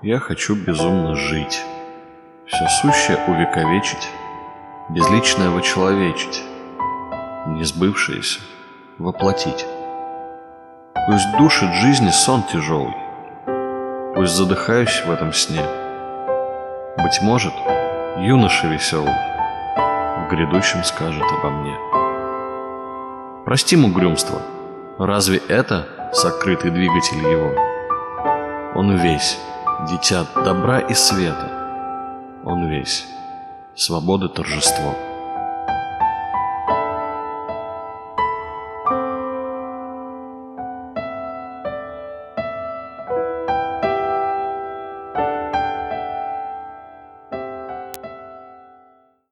Я хочу безумно жить, Все сущее увековечить, Безличное вочеловечить, Несбывшееся воплотить. Пусть душит жизни сон тяжелый, Пусть задыхаюсь в этом сне. Быть может, юноша веселый В грядущем скажет обо мне. Простим угрюмство, разве это сокрытый двигатель его? Он весь, дитя добра и света, Он весь, свободы торжество.